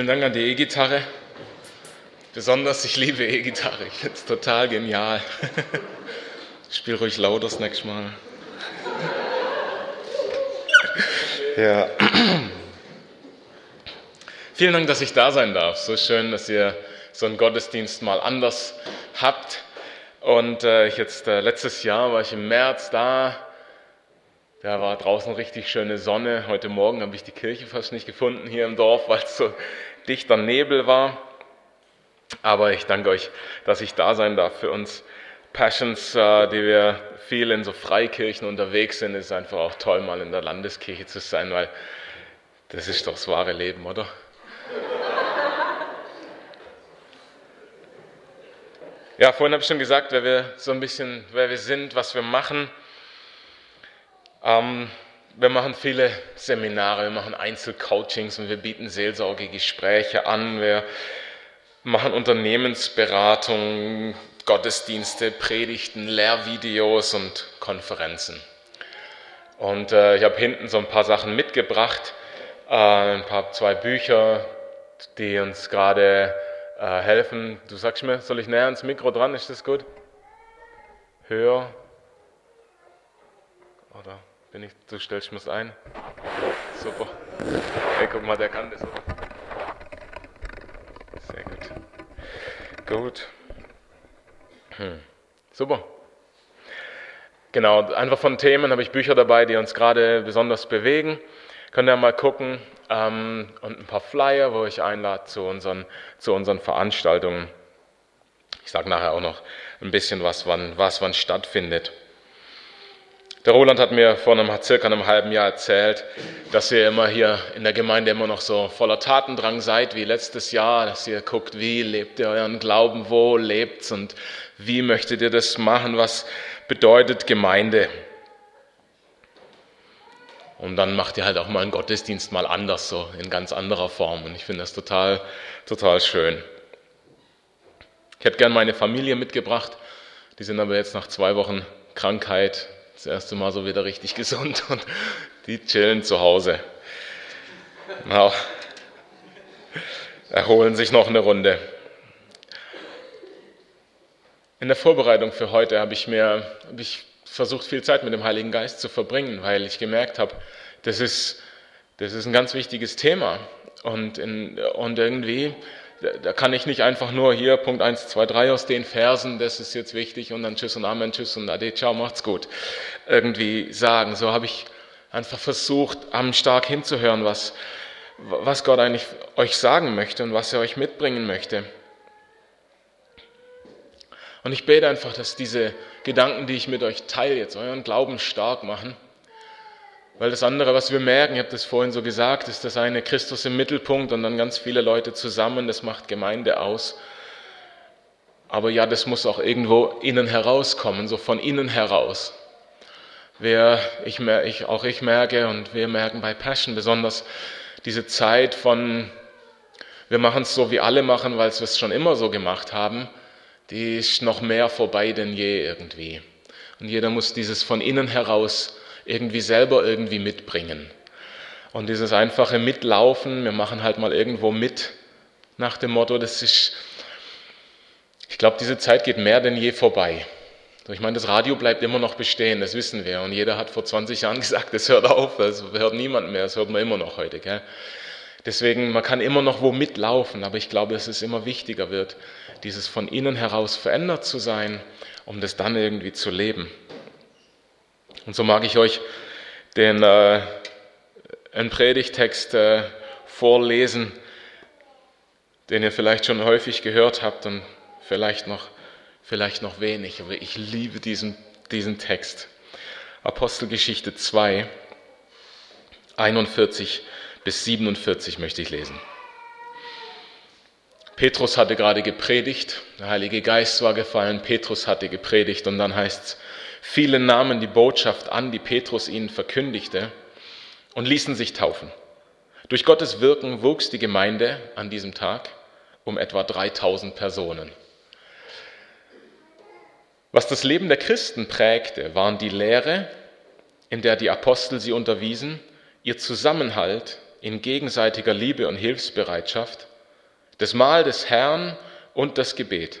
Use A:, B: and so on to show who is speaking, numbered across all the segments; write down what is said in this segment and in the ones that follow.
A: Vielen Dank an die E-Gitarre. Besonders, ich liebe E-Gitarre. Ich finde es total genial. Ich spiele ruhig lauter das nächste Mal. Ja. Vielen Dank, dass ich da sein darf. So schön, dass ihr so einen Gottesdienst mal anders habt. Und äh, jetzt äh, letztes Jahr war ich im März da. Da war draußen richtig schöne Sonne. Heute Morgen habe ich die Kirche fast nicht gefunden hier im Dorf, weil es so dichter Nebel war. Aber ich danke euch, dass ich da sein darf für uns Passions, äh, die wir viel in so Freikirchen unterwegs sind. Ist einfach auch toll, mal in der Landeskirche zu sein, weil das ist doch das wahre Leben, oder? Ja, vorhin habe ich schon gesagt, wer wir so ein bisschen, wer wir sind, was wir machen. Ähm, wir machen viele Seminare, wir machen Einzelcoachings und wir bieten Seelsorgegespräche an. Wir machen Unternehmensberatung, Gottesdienste, Predigten, Lehrvideos und Konferenzen. Und äh, ich habe hinten so ein paar Sachen mitgebracht, äh, ein paar zwei Bücher, die uns gerade äh, helfen. Du sagst mir, soll ich näher ans Mikro dran? Ist das gut? Höher? Oder bin ich, du stellst mir ein? Super. Hey, guck mal, der kann das. Oder? Sehr gut. Gut. Hm. Super. Genau, einfach von Themen habe ich Bücher dabei, die uns gerade besonders bewegen. Könnt ihr mal gucken. Ähm, und ein paar Flyer, wo ich einlade zu unseren, zu unseren Veranstaltungen. Ich sage nachher auch noch ein bisschen was, wann, was wann stattfindet. Der Roland hat mir vor einem, circa einem halben Jahr erzählt, dass ihr immer hier in der Gemeinde immer noch so voller Tatendrang seid wie letztes Jahr, dass ihr guckt, wie lebt ihr euren Glauben, wo lebt's und wie möchtet ihr das machen, was bedeutet Gemeinde. Und dann macht ihr halt auch mal einen Gottesdienst mal anders, so in ganz anderer Form. Und ich finde das total, total schön. Ich hätte gern meine Familie mitgebracht. Die sind aber jetzt nach zwei Wochen Krankheit das erste Mal so wieder richtig gesund und die chillen zu Hause. Genau. Erholen sich noch eine Runde. In der Vorbereitung für heute habe ich mir habe ich versucht, viel Zeit mit dem Heiligen Geist zu verbringen, weil ich gemerkt habe, das ist, das ist ein ganz wichtiges Thema. Und, in, und irgendwie da kann ich nicht einfach nur hier Punkt 1, 2, 3 aus den Versen, das ist jetzt wichtig und dann Tschüss und Amen, Tschüss und Ade, ciao, macht's gut, irgendwie sagen. So habe ich einfach versucht, am stark hinzuhören, was, was Gott eigentlich euch sagen möchte und was er euch mitbringen möchte. Und ich bete einfach, dass diese Gedanken, die ich mit euch teile, jetzt euren Glauben stark machen weil das andere, was wir merken, ich habe das vorhin so gesagt, ist das eine Christus im Mittelpunkt und dann ganz viele Leute zusammen, das macht Gemeinde aus. Aber ja, das muss auch irgendwo innen herauskommen, so von innen heraus. Wer, ich, ich, auch ich merke und wir merken bei Passion besonders diese Zeit von, wir machen es so, wie alle machen, weil wir es schon immer so gemacht haben, die ist noch mehr vorbei denn je irgendwie. Und jeder muss dieses von innen heraus irgendwie selber irgendwie mitbringen. Und dieses einfache Mitlaufen, wir machen halt mal irgendwo mit, nach dem Motto, das ist, ich glaube, diese Zeit geht mehr denn je vorbei. Ich meine, das Radio bleibt immer noch bestehen, das wissen wir. Und jeder hat vor 20 Jahren gesagt, das hört auf, das hört niemand mehr, das hört man immer noch heute. Gell? Deswegen, man kann immer noch wo mitlaufen, aber ich glaube, dass es immer wichtiger wird, dieses von innen heraus verändert zu sein, um das dann irgendwie zu leben. Und so mag ich euch den äh, einen Predigtext äh, vorlesen, den ihr vielleicht schon häufig gehört habt und vielleicht noch, vielleicht noch wenig, aber ich liebe diesen, diesen Text. Apostelgeschichte 2, 41 bis 47 möchte ich lesen. Petrus hatte gerade gepredigt, der Heilige Geist war gefallen, Petrus hatte gepredigt und dann heißt es, Viele nahmen die Botschaft an, die Petrus ihnen verkündigte, und ließen sich taufen. Durch Gottes Wirken wuchs die Gemeinde an diesem Tag um etwa 3000 Personen. Was das Leben der Christen prägte, waren die Lehre, in der die Apostel sie unterwiesen, ihr Zusammenhalt in gegenseitiger Liebe und Hilfsbereitschaft das Mahl des Herrn und das Gebet.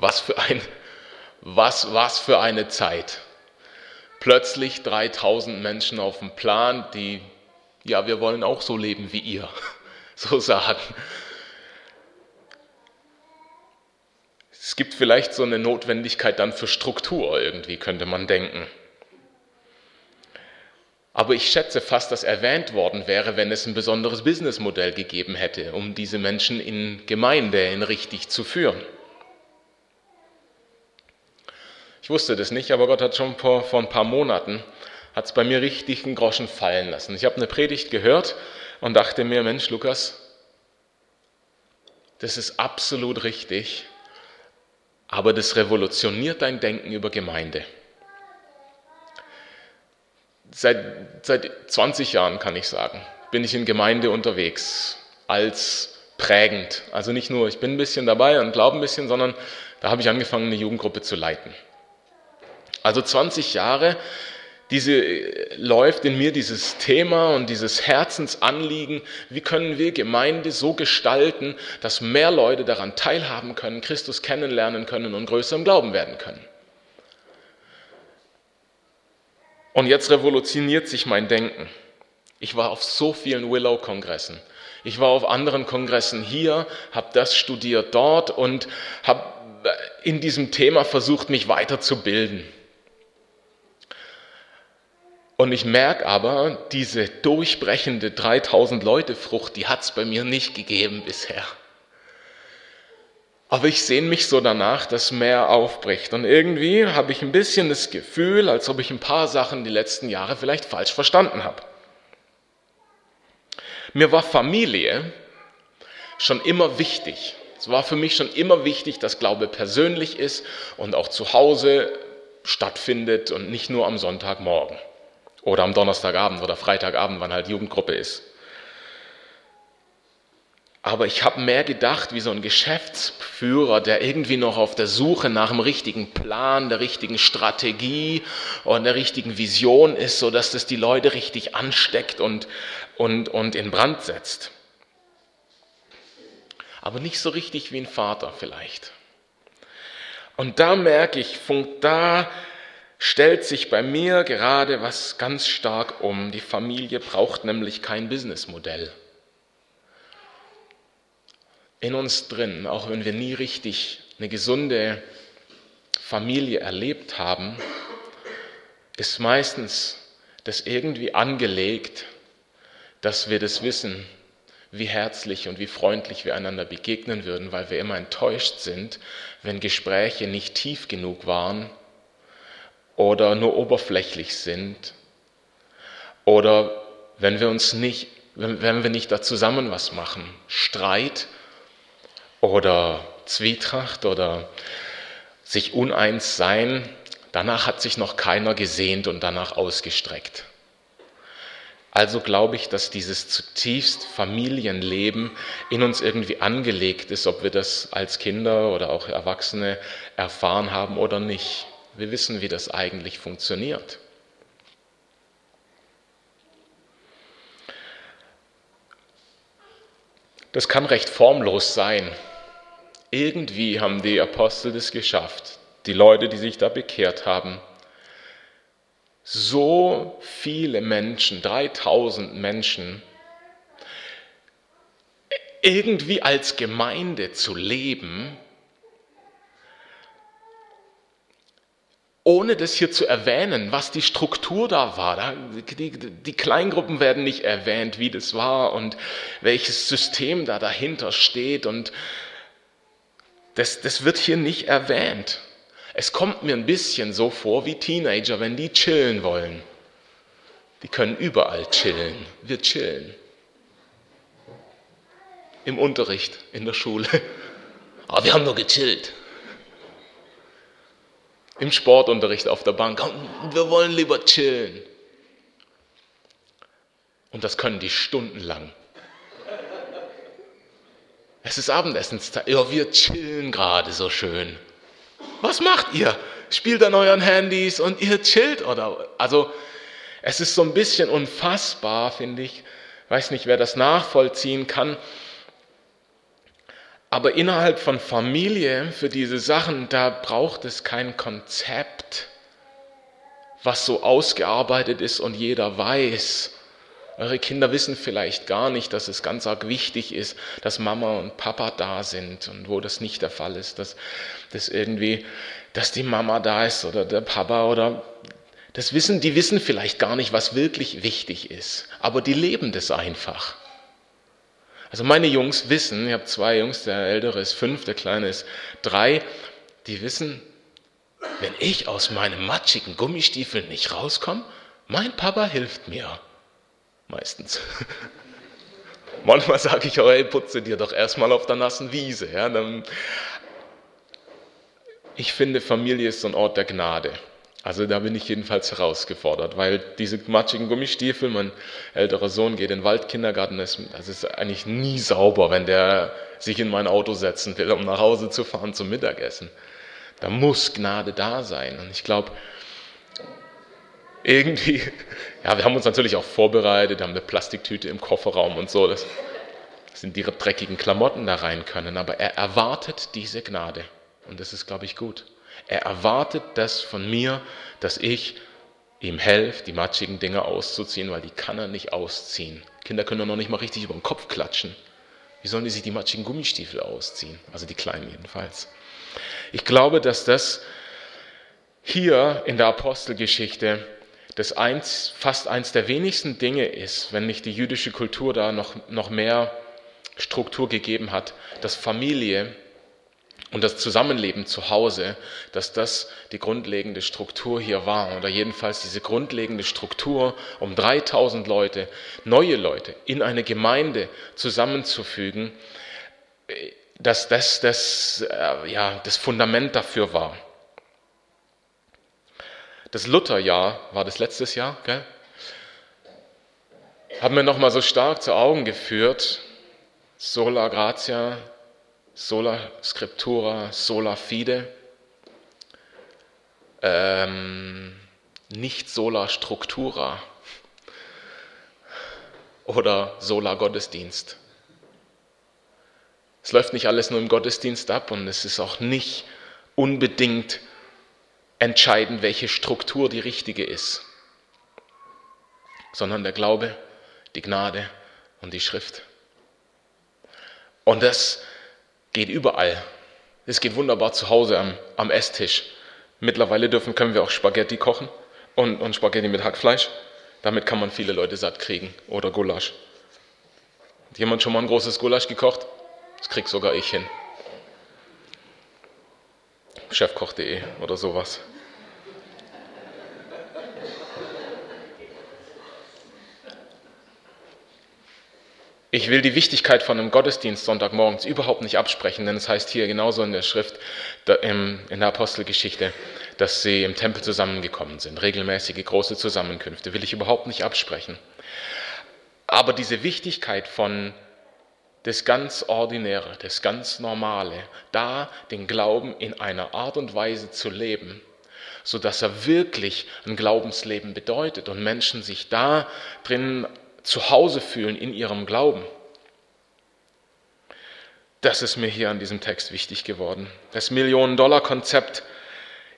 A: Was für, ein, was, was für eine Zeit. Plötzlich 3000 Menschen auf dem Plan, die, ja, wir wollen auch so leben wie ihr, so sagen. Es gibt vielleicht so eine Notwendigkeit dann für Struktur irgendwie, könnte man denken. Aber ich schätze fast, dass erwähnt worden wäre, wenn es ein besonderes Businessmodell gegeben hätte, um diese Menschen in Gemeinde in richtig zu führen. Ich wusste das nicht, aber Gott hat schon vor, vor ein paar Monaten, hat es bei mir richtig einen Groschen fallen lassen. Ich habe eine Predigt gehört und dachte mir, Mensch, Lukas, das ist absolut richtig, aber das revolutioniert dein Denken über Gemeinde. Seit, seit 20 Jahren, kann ich sagen, bin ich in Gemeinde unterwegs als prägend. Also nicht nur, ich bin ein bisschen dabei und glaube ein bisschen, sondern da habe ich angefangen, eine Jugendgruppe zu leiten. Also 20 Jahre, diese, läuft in mir dieses Thema und dieses Herzensanliegen, wie können wir Gemeinde so gestalten, dass mehr Leute daran teilhaben können, Christus kennenlernen können und größer im Glauben werden können. Und jetzt revolutioniert sich mein Denken. Ich war auf so vielen Willow-Kongressen. Ich war auf anderen Kongressen hier, habe das studiert dort und habe in diesem Thema versucht, mich weiterzubilden. Und ich merke aber, diese durchbrechende 3000 Leute Frucht, die hat es bei mir nicht gegeben bisher. Aber ich sehne mich so danach, dass mehr aufbricht. Und irgendwie habe ich ein bisschen das Gefühl, als ob ich ein paar Sachen die letzten Jahre vielleicht falsch verstanden habe. Mir war Familie schon immer wichtig. Es war für mich schon immer wichtig, dass Glaube persönlich ist und auch zu Hause stattfindet und nicht nur am Sonntagmorgen. Oder am Donnerstagabend oder Freitagabend, wann halt Jugendgruppe ist. Aber ich habe mehr gedacht wie so ein Geschäftsführer, der irgendwie noch auf der Suche nach dem richtigen Plan, der richtigen Strategie und der richtigen Vision ist, sodass das die Leute richtig ansteckt und, und, und in Brand setzt. Aber nicht so richtig wie ein Vater vielleicht. Und da merke ich, da stellt sich bei mir gerade was ganz stark um. Die Familie braucht nämlich kein Businessmodell. In uns drin, auch wenn wir nie richtig eine gesunde Familie erlebt haben, ist meistens das irgendwie angelegt, dass wir das wissen, wie herzlich und wie freundlich wir einander begegnen würden, weil wir immer enttäuscht sind, wenn Gespräche nicht tief genug waren oder nur oberflächlich sind oder wenn wir uns nicht, wenn, wenn wir nicht da zusammen was machen, Streit oder Zwietracht oder sich uneins sein, danach hat sich noch keiner gesehnt und danach ausgestreckt. Also glaube ich, dass dieses zutiefst Familienleben in uns irgendwie angelegt ist, ob wir das als Kinder oder auch Erwachsene erfahren haben oder nicht. Wir wissen, wie das eigentlich funktioniert. Das kann recht formlos sein. Irgendwie haben die Apostel das geschafft, die Leute, die sich da bekehrt haben. So viele Menschen, 3000 Menschen, irgendwie als Gemeinde zu leben, ohne das hier zu erwähnen, was die Struktur da war. Die, die, Kleingruppen werden nicht erwähnt, wie das war und welches System da dahinter steht. Und das, das wird hier nicht erwähnt. Es kommt mir ein bisschen so vor wie Teenager, wenn die chillen wollen. Die können überall chillen. Wir chillen. Im Unterricht, in der Schule. Aber wir haben nur gechillt im Sportunterricht auf der Bank. Wir wollen lieber chillen. Und das können die stundenlang. Es ist Abendessenszeit. Ja, wir chillen gerade so schön. Was macht ihr? Spielt an euren Handys und ihr chillt oder? Also, es ist so ein bisschen unfassbar, finde ich. Weiß nicht, wer das nachvollziehen kann. Aber innerhalb von Familie für diese Sachen, da braucht es kein Konzept, was so ausgearbeitet ist und jeder weiß. Eure Kinder wissen vielleicht gar nicht, dass es ganz arg wichtig ist, dass Mama und Papa da sind und wo das nicht der Fall ist, dass, dass irgendwie, dass die Mama da ist oder der Papa oder das wissen, die wissen vielleicht gar nicht, was wirklich wichtig ist, aber die leben das einfach. Also meine Jungs wissen, ich habe zwei Jungs, der ältere ist fünf, der kleine ist drei, die wissen, wenn ich aus meinem matschigen Gummistiefel nicht rauskomme, mein Papa hilft mir. Meistens. Manchmal sage ich auch, hey, putze dir doch erstmal auf der nassen Wiese. Ja, ich finde, Familie ist so ein Ort der Gnade. Also da bin ich jedenfalls herausgefordert, weil diese matschigen Gummistiefel, mein älterer Sohn geht in den Waldkindergarten, das ist eigentlich nie sauber, wenn der sich in mein Auto setzen will, um nach Hause zu fahren zum Mittagessen. Da muss Gnade da sein. Und ich glaube, irgendwie, ja, wir haben uns natürlich auch vorbereitet, haben eine Plastiktüte im Kofferraum und so, dass sind ihre dreckigen Klamotten da rein können, aber er erwartet diese Gnade. Und das ist, glaube ich, gut. Er erwartet das von mir, dass ich ihm helfe, die matschigen Dinge auszuziehen, weil die kann er nicht ausziehen. Kinder können noch nicht mal richtig über den Kopf klatschen. Wie sollen die sich die matschigen Gummistiefel ausziehen? Also die Kleinen jedenfalls. Ich glaube, dass das hier in der Apostelgeschichte das eins, fast eins der wenigsten Dinge ist, wenn nicht die jüdische Kultur da noch, noch mehr Struktur gegeben hat, dass Familie und das Zusammenleben zu Hause, dass das die grundlegende Struktur hier war oder jedenfalls diese grundlegende Struktur, um 3000 Leute, neue Leute in eine Gemeinde zusammenzufügen, dass das das, äh, ja, das Fundament dafür war. Das Lutherjahr war das letztes Jahr, gell? haben wir nochmal so stark zu Augen geführt. Sola gratia sola scriptura, sola fide, ähm, nicht sola structura oder sola Gottesdienst. Es läuft nicht alles nur im Gottesdienst ab und es ist auch nicht unbedingt entscheidend, welche Struktur die richtige ist, sondern der Glaube, die Gnade und die Schrift. Und das Geht überall. Es geht wunderbar zu Hause am, am Esstisch. Mittlerweile dürfen, können wir auch Spaghetti kochen und, und Spaghetti mit Hackfleisch. Damit kann man viele Leute satt kriegen. Oder Gulasch. Hat jemand schon mal ein großes Gulasch gekocht? Das krieg sogar ich hin. Chefkoch.de oder sowas. Ich will die Wichtigkeit von einem Gottesdienst Sonntagmorgens überhaupt nicht absprechen, denn es heißt hier genauso in der Schrift, in der Apostelgeschichte, dass sie im Tempel zusammengekommen sind. Regelmäßige große Zusammenkünfte will ich überhaupt nicht absprechen. Aber diese Wichtigkeit von das ganz Ordinäre, das ganz Normale, da den Glauben in einer Art und Weise zu leben, so dass er wirklich ein Glaubensleben bedeutet und Menschen sich da drin zu Hause fühlen in ihrem Glauben. Das ist mir hier an diesem Text wichtig geworden. Das Millionen-Dollar-Konzept.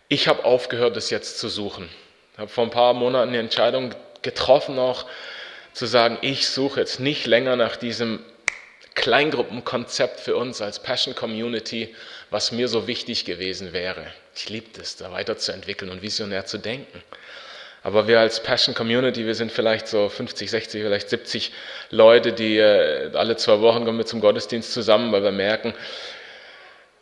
A: Ich habe aufgehört, es jetzt zu suchen. Ich habe vor ein paar Monaten die Entscheidung getroffen, auch zu sagen, ich suche jetzt nicht länger nach diesem Kleingruppenkonzept für uns als Passion Community, was mir so wichtig gewesen wäre. Ich liebe es, da weiterzuentwickeln und visionär zu denken. Aber wir als Passion Community, wir sind vielleicht so 50, 60, vielleicht 70 Leute, die äh, alle zwei Wochen kommen wir zum Gottesdienst zusammen, weil wir merken,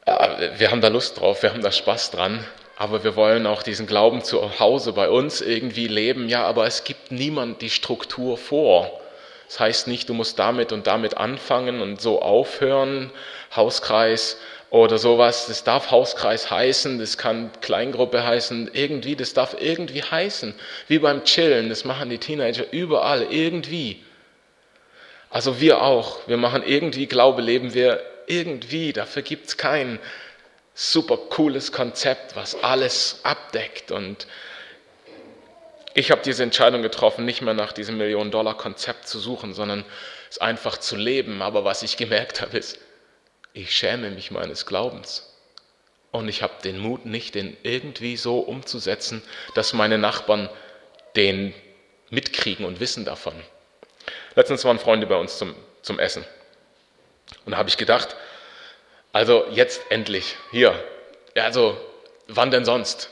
A: äh, wir haben da Lust drauf, wir haben da Spaß dran, aber wir wollen auch diesen Glauben zu Hause bei uns irgendwie leben. Ja, aber es gibt niemand die Struktur vor. Das heißt nicht, du musst damit und damit anfangen und so aufhören, Hauskreis oder sowas. Das darf Hauskreis heißen, das kann Kleingruppe heißen, irgendwie, das darf irgendwie heißen. Wie beim Chillen, das machen die Teenager überall, irgendwie. Also wir auch, wir machen irgendwie Glaube, leben wir irgendwie, dafür gibt es kein super cooles Konzept, was alles abdeckt und ich habe diese Entscheidung getroffen, nicht mehr nach diesem Millionen-Dollar-Konzept zu suchen, sondern es einfach zu leben. Aber was ich gemerkt habe, ist, ich schäme mich meines Glaubens. Und ich habe den Mut nicht, den irgendwie so umzusetzen, dass meine Nachbarn den mitkriegen und wissen davon. Letztens waren Freunde bei uns zum, zum Essen. Und da habe ich gedacht, also jetzt endlich, hier, also wann denn sonst?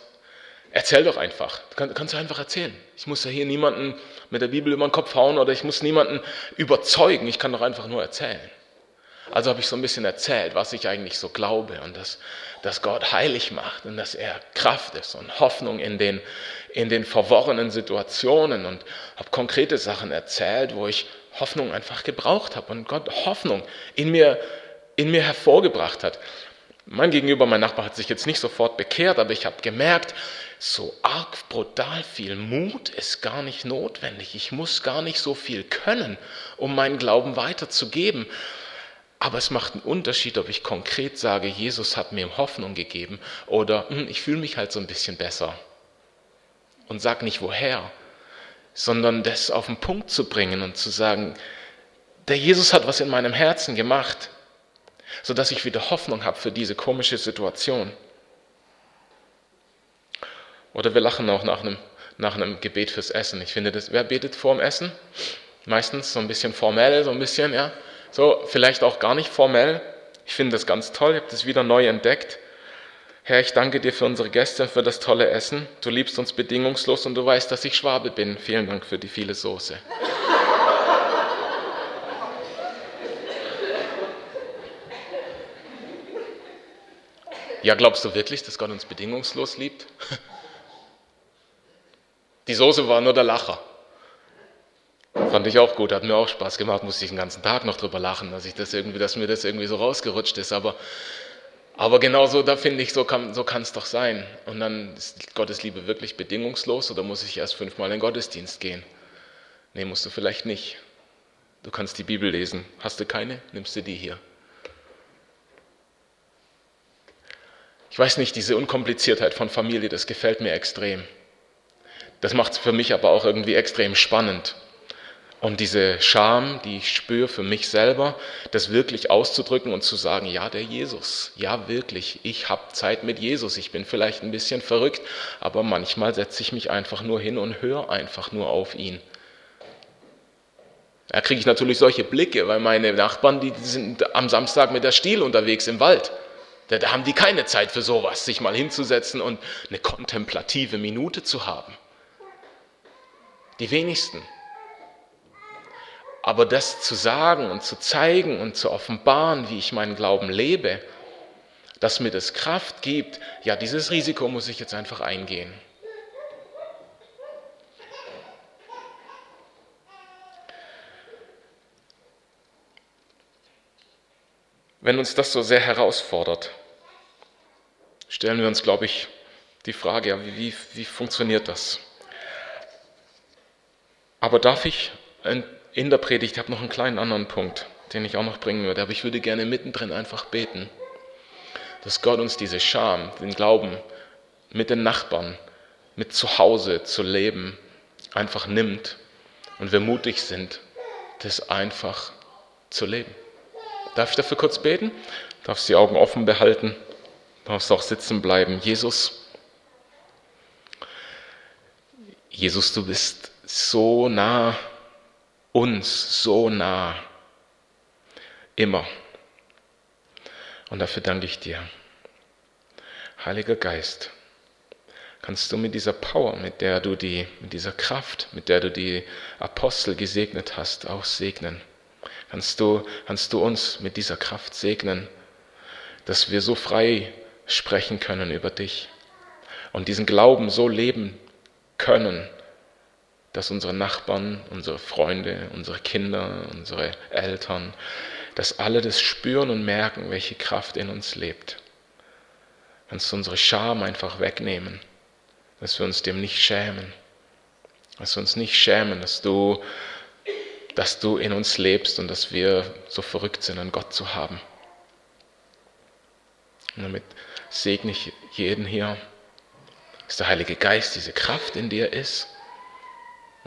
A: Erzähl doch einfach. Du kannst du einfach erzählen. Ich muss ja hier niemanden mit der Bibel über den Kopf hauen oder ich muss niemanden überzeugen. Ich kann doch einfach nur erzählen. Also habe ich so ein bisschen erzählt, was ich eigentlich so glaube und dass, dass Gott heilig macht und dass er Kraft ist und Hoffnung in den, in den verworrenen Situationen und habe konkrete Sachen erzählt, wo ich Hoffnung einfach gebraucht habe und Gott Hoffnung in mir, in mir hervorgebracht hat. Mein Gegenüber, mein Nachbar, hat sich jetzt nicht sofort bekehrt, aber ich habe gemerkt, so arg brutal viel Mut ist gar nicht notwendig. Ich muss gar nicht so viel können, um meinen Glauben weiterzugeben. Aber es macht einen Unterschied, ob ich konkret sage, Jesus hat mir Hoffnung gegeben oder hm, ich fühle mich halt so ein bisschen besser. Und sag nicht woher, sondern das auf den Punkt zu bringen und zu sagen, der Jesus hat was in meinem Herzen gemacht, sodass ich wieder Hoffnung habe für diese komische Situation. Oder wir lachen auch nach einem, nach einem Gebet fürs Essen. Ich finde das, wer betet vor dem Essen? Meistens so ein bisschen formell, so ein bisschen, ja. So, vielleicht auch gar nicht formell. Ich finde das ganz toll, ich habe das wieder neu entdeckt. Herr, ich danke dir für unsere Gäste, für das tolle Essen. Du liebst uns bedingungslos und du weißt, dass ich Schwabe bin. Vielen Dank für die viele Soße. Ja, glaubst du wirklich, dass Gott uns bedingungslos liebt? Die Soße war nur der Lacher. Fand ich auch gut, hat mir auch Spaß gemacht, musste ich den ganzen Tag noch drüber lachen, dass, ich das irgendwie, dass mir das irgendwie so rausgerutscht ist. Aber, aber genauso, da finde ich, so kann so es doch sein. Und dann ist Gottes Liebe wirklich bedingungslos oder muss ich erst fünfmal in den Gottesdienst gehen? Nee, musst du vielleicht nicht. Du kannst die Bibel lesen. Hast du keine? Nimmst du die hier. Ich weiß nicht, diese Unkompliziertheit von Familie, das gefällt mir extrem. Das macht es für mich aber auch irgendwie extrem spannend. Und diese Scham, die ich spüre für mich selber, das wirklich auszudrücken und zu sagen, ja, der Jesus, ja wirklich, ich habe Zeit mit Jesus, ich bin vielleicht ein bisschen verrückt, aber manchmal setze ich mich einfach nur hin und höre einfach nur auf ihn. Da kriege ich natürlich solche Blicke, weil meine Nachbarn, die sind am Samstag mit der Stiel unterwegs im Wald. Da, da haben die keine Zeit für sowas, sich mal hinzusetzen und eine kontemplative Minute zu haben. Die wenigsten. Aber das zu sagen und zu zeigen und zu offenbaren, wie ich meinen Glauben lebe, dass mir das Kraft gibt, ja, dieses Risiko muss ich jetzt einfach eingehen. Wenn uns das so sehr herausfordert, stellen wir uns, glaube ich, die Frage, ja, wie, wie, funktioniert das? Aber darf ich in der Predigt, ich habe noch einen kleinen anderen Punkt, den ich auch noch bringen würde, aber ich würde gerne mittendrin einfach beten, dass Gott uns diese Scham, den Glauben mit den Nachbarn, mit zu Hause zu leben, einfach nimmt und wir mutig sind, das einfach zu leben. Darf ich dafür kurz beten? Darf die Augen offen behalten? Darfst auch sitzen bleiben. Jesus, Jesus, du bist so nah uns, so nah. immer. Und dafür danke ich dir. Heiliger Geist, kannst du mit dieser Power, mit der du die, mit dieser Kraft, mit der du die Apostel gesegnet hast, auch segnen. Kannst du, kannst du uns mit dieser Kraft segnen, dass wir so frei sprechen können über dich und diesen Glauben so leben können, dass unsere Nachbarn, unsere Freunde, unsere Kinder, unsere Eltern, dass alle das spüren und merken, welche Kraft in uns lebt. Kannst du unsere Scham einfach wegnehmen, dass wir uns dem nicht schämen, dass wir uns nicht schämen, dass du, dass du in uns lebst und dass wir so verrückt sind, an Gott zu haben. Und damit segne ich jeden hier, dass der Heilige Geist diese Kraft in dir ist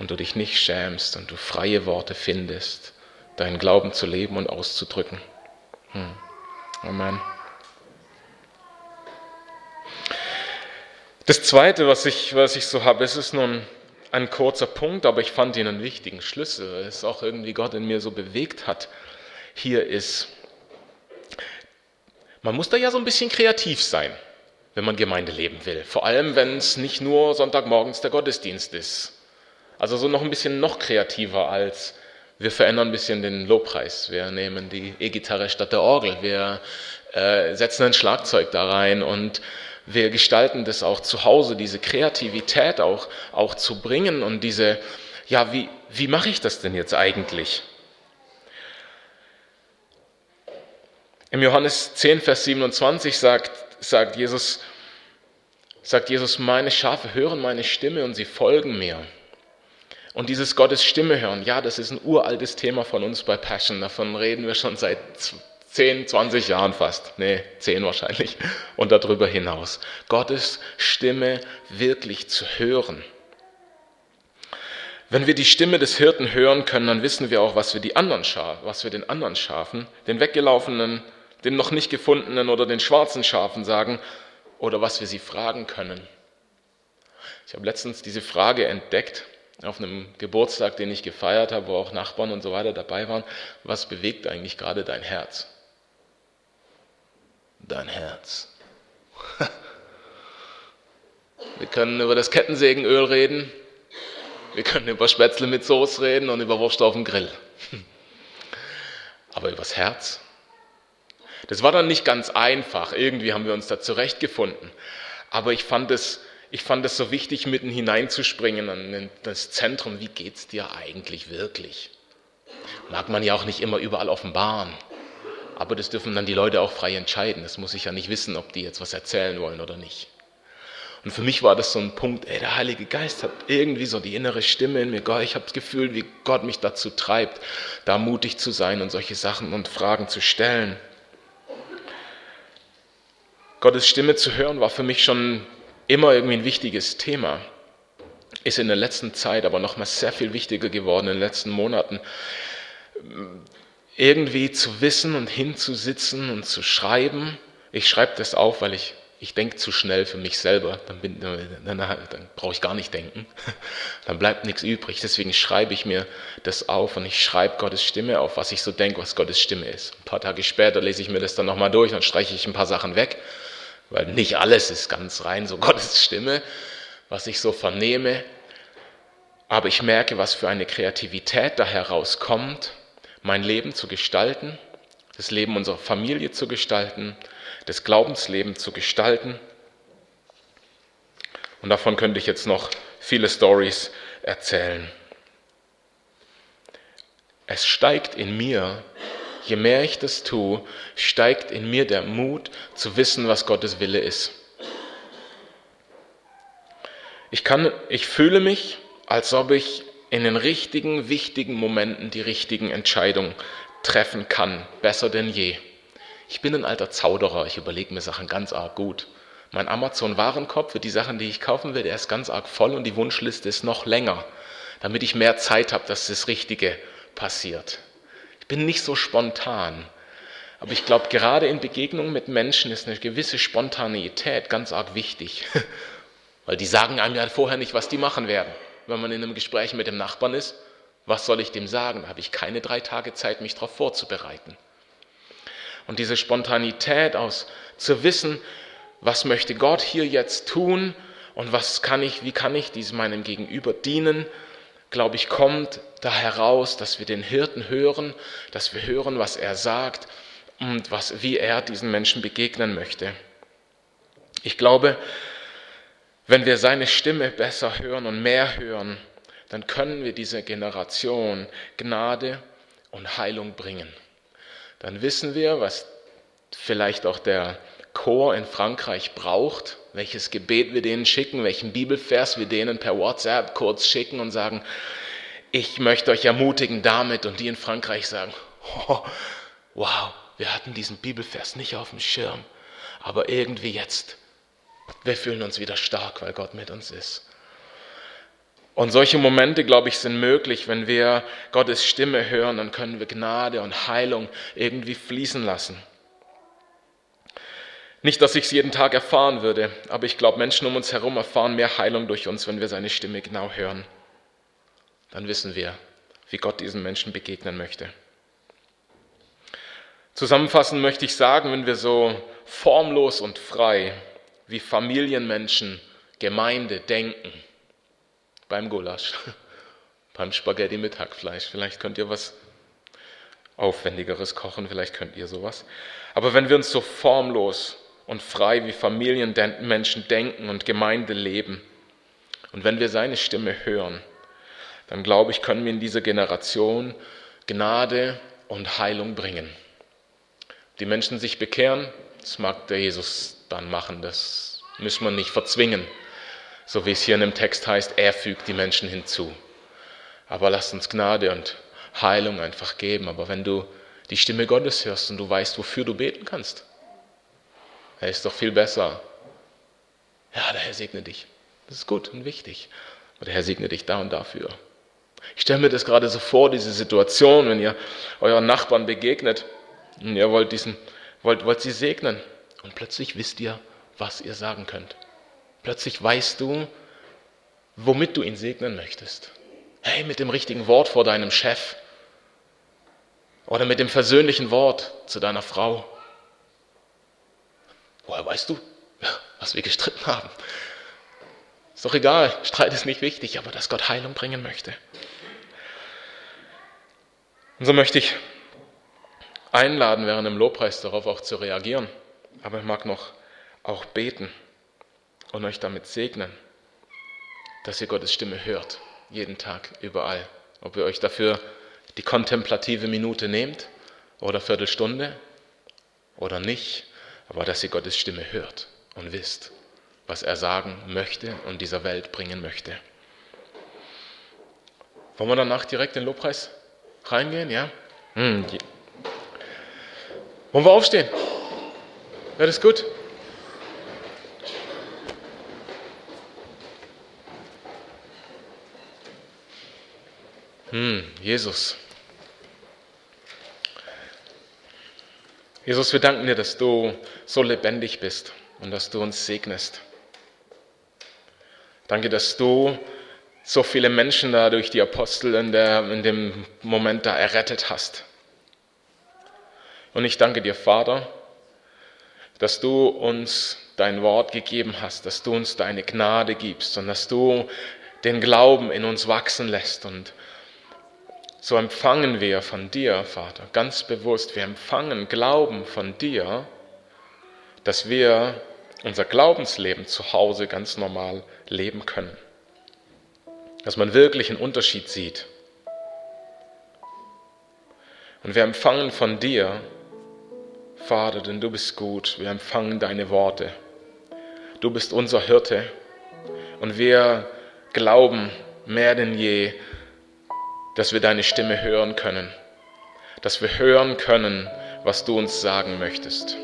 A: und du dich nicht schämst und du freie Worte findest, deinen Glauben zu leben und auszudrücken. Hm. Amen. Das Zweite, was ich, was ich so habe, es ist nun ein kurzer Punkt, aber ich fand ihn einen wichtigen Schlüssel, weil es auch irgendwie Gott in mir so bewegt hat. Hier ist, man muss da ja so ein bisschen kreativ sein, wenn man Gemeinde leben will. Vor allem, wenn es nicht nur Sonntagmorgens der Gottesdienst ist. Also so noch ein bisschen noch kreativer als wir verändern ein bisschen den Lobpreis. Wir nehmen die E-Gitarre statt der Orgel. Wir äh, setzen ein Schlagzeug da rein und wir gestalten das auch zu Hause, diese Kreativität auch, auch zu bringen und diese, ja, wie, wie mache ich das denn jetzt eigentlich? Im Johannes 10, Vers 27 sagt, sagt, Jesus, sagt Jesus, meine Schafe hören meine Stimme und sie folgen mir. Und dieses Gottes Stimme hören, ja, das ist ein uraltes Thema von uns bei Passion. Davon reden wir schon seit 10, 20 Jahren fast. Nee, 10 wahrscheinlich. Und darüber hinaus. Gottes Stimme wirklich zu hören. Wenn wir die Stimme des Hirten hören können, dann wissen wir auch, was wir, die anderen was wir den anderen Schafen, den weggelaufenen, den noch nicht gefundenen oder den schwarzen Schafen sagen oder was wir sie fragen können. Ich habe letztens diese Frage entdeckt auf einem Geburtstag, den ich gefeiert habe, wo auch Nachbarn und so weiter dabei waren, was bewegt eigentlich gerade dein Herz? Dein Herz. Wir können über das Kettensägenöl reden, wir können über Spätzle mit Soße reden und über Wurst auf dem Grill. Aber übers Herz? Das war dann nicht ganz einfach. Irgendwie haben wir uns da zurechtgefunden. Aber ich fand es ich fand es so wichtig, mitten hineinzuspringen an das Zentrum. Wie geht es dir eigentlich wirklich? Mag man ja auch nicht immer überall offenbaren. Aber das dürfen dann die Leute auch frei entscheiden. Das muss ich ja nicht wissen, ob die jetzt was erzählen wollen oder nicht. Und für mich war das so ein Punkt, ey, der Heilige Geist hat irgendwie so die innere Stimme in mir. Gott, ich habe das Gefühl, wie Gott mich dazu treibt, da mutig zu sein und solche Sachen und Fragen zu stellen. Gottes Stimme zu hören war für mich schon immer irgendwie ein wichtiges Thema, ist in der letzten Zeit aber nochmal sehr viel wichtiger geworden, in den letzten Monaten. Irgendwie zu wissen und hinzusitzen und zu schreiben. Ich schreibe das auf, weil ich, ich denke zu schnell für mich selber. Dann, bin, dann, dann brauche ich gar nicht denken. Dann bleibt nichts übrig. Deswegen schreibe ich mir das auf und ich schreibe Gottes Stimme auf, was ich so denke, was Gottes Stimme ist. Ein paar Tage später lese ich mir das dann nochmal durch, dann streiche ich ein paar Sachen weg weil nicht alles ist ganz rein, so Gottes Stimme, was ich so vernehme. Aber ich merke, was für eine Kreativität da herauskommt, mein Leben zu gestalten, das Leben unserer Familie zu gestalten, das Glaubensleben zu gestalten. Und davon könnte ich jetzt noch viele Stories erzählen. Es steigt in mir je mehr ich das tue, steigt in mir der Mut zu wissen, was Gottes Wille ist. Ich, kann, ich fühle mich, als ob ich in den richtigen, wichtigen Momenten die richtigen Entscheidungen treffen kann, besser denn je. Ich bin ein alter Zauderer, ich überlege mir Sachen ganz arg gut. Mein Amazon-Warenkorb für die Sachen, die ich kaufen will, der ist ganz arg voll und die Wunschliste ist noch länger, damit ich mehr Zeit habe, dass das Richtige passiert bin nicht so spontan. Aber ich glaube, gerade in Begegnungen mit Menschen ist eine gewisse Spontaneität ganz arg wichtig. Weil die sagen einem ja vorher nicht, was die machen werden. Wenn man in einem Gespräch mit dem Nachbarn ist, was soll ich dem sagen? Da habe ich keine drei Tage Zeit, mich darauf vorzubereiten. Und diese Spontanität aus zu wissen, was möchte Gott hier jetzt tun und was kann ich, wie kann ich diesem meinem Gegenüber dienen, glaube ich, kommt da heraus, dass wir den Hirten hören, dass wir hören, was er sagt und was, wie er diesen Menschen begegnen möchte. Ich glaube, wenn wir seine Stimme besser hören und mehr hören, dann können wir dieser Generation Gnade und Heilung bringen. Dann wissen wir, was vielleicht auch der Chor in Frankreich braucht, welches Gebet wir denen schicken, welchen Bibelvers wir denen per WhatsApp kurz schicken und sagen, ich möchte euch ermutigen damit und die in Frankreich sagen, oh, wow, wir hatten diesen Bibelvers nicht auf dem Schirm, aber irgendwie jetzt, wir fühlen uns wieder stark, weil Gott mit uns ist. Und solche Momente, glaube ich, sind möglich, wenn wir Gottes Stimme hören, dann können wir Gnade und Heilung irgendwie fließen lassen. Nicht, dass ich es jeden Tag erfahren würde, aber ich glaube, Menschen um uns herum erfahren mehr Heilung durch uns, wenn wir seine Stimme genau hören. Dann wissen wir, wie Gott diesen Menschen begegnen möchte. Zusammenfassend möchte ich sagen, wenn wir so formlos und frei wie Familienmenschen, Gemeinde denken, beim Gulasch, beim Spaghetti mit Hackfleisch, vielleicht könnt ihr was Aufwendigeres kochen, vielleicht könnt ihr sowas. Aber wenn wir uns so formlos und frei wie Familienmenschen denken und Gemeinde leben. Und wenn wir seine Stimme hören, dann glaube ich, können wir in dieser Generation Gnade und Heilung bringen. Die Menschen sich bekehren, das mag der Jesus dann machen, das müssen wir nicht verzwingen. So wie es hier in dem Text heißt, er fügt die Menschen hinzu. Aber lasst uns Gnade und Heilung einfach geben. Aber wenn du die Stimme Gottes hörst und du weißt, wofür du beten kannst, er ist doch viel besser. Ja, der Herr segne dich. Das ist gut und wichtig. Aber der Herr segne dich da und dafür. Ich stelle mir das gerade so vor, diese Situation, wenn ihr euren Nachbarn begegnet und ihr wollt, diesen, wollt, wollt sie segnen und plötzlich wisst ihr, was ihr sagen könnt. Plötzlich weißt du, womit du ihn segnen möchtest. Hey, mit dem richtigen Wort vor deinem Chef oder mit dem versöhnlichen Wort zu deiner Frau Woher weißt du, was wir gestritten haben? Ist doch egal, Streit ist nicht wichtig, aber dass Gott Heilung bringen möchte. Und so möchte ich einladen, während dem Lobpreis darauf auch zu reagieren. Aber ich mag noch auch beten und euch damit segnen, dass ihr Gottes Stimme hört, jeden Tag, überall. Ob ihr euch dafür die kontemplative Minute nehmt oder Viertelstunde oder nicht, aber dass ihr Gottes Stimme hört und wisst, was er sagen möchte und dieser Welt bringen möchte. Wollen wir danach direkt den Lobpreis reingehen? Ja? Hm. Wollen wir aufstehen? Wäre das gut? Hm, Jesus. Jesus, wir danken dir, dass du so lebendig bist und dass du uns segnest. Danke, dass du so viele Menschen da durch die Apostel in, der, in dem Moment da errettet hast. Und ich danke dir, Vater, dass du uns dein Wort gegeben hast, dass du uns deine Gnade gibst und dass du den Glauben in uns wachsen lässt und so empfangen wir von dir, Vater, ganz bewusst, wir empfangen Glauben von dir, dass wir unser Glaubensleben zu Hause ganz normal leben können. Dass man wirklich einen Unterschied sieht. Und wir empfangen von dir, Vater, denn du bist gut, wir empfangen deine Worte. Du bist unser Hirte und wir glauben mehr denn je, dass wir deine Stimme hören können, dass wir hören können, was du uns sagen möchtest.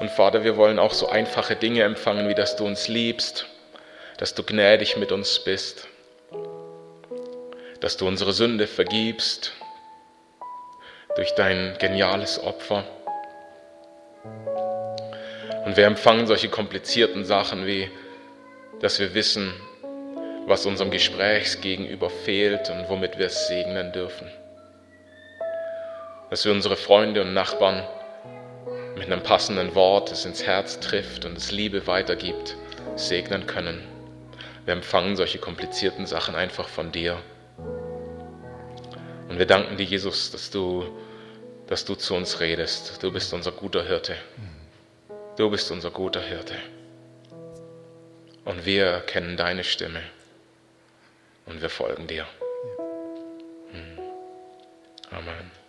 A: Und Vater, wir wollen auch so einfache Dinge empfangen, wie dass du uns liebst, dass du gnädig mit uns bist, dass du unsere Sünde vergibst durch dein geniales Opfer. Und wir empfangen solche komplizierten Sachen wie, dass wir wissen, was unserem Gesprächsgegenüber fehlt und womit wir es segnen dürfen. dass wir unsere Freunde und Nachbarn mit einem passenden Wort, das ins Herz trifft und es Liebe weitergibt, segnen können. Wir empfangen solche komplizierten Sachen einfach von dir. Und wir danken dir, Jesus, dass du, dass du zu uns redest. Du bist unser guter Hirte. Du bist unser guter Hirte. Und wir kennen deine Stimme. Und wir folgen dir. Hm. Amen.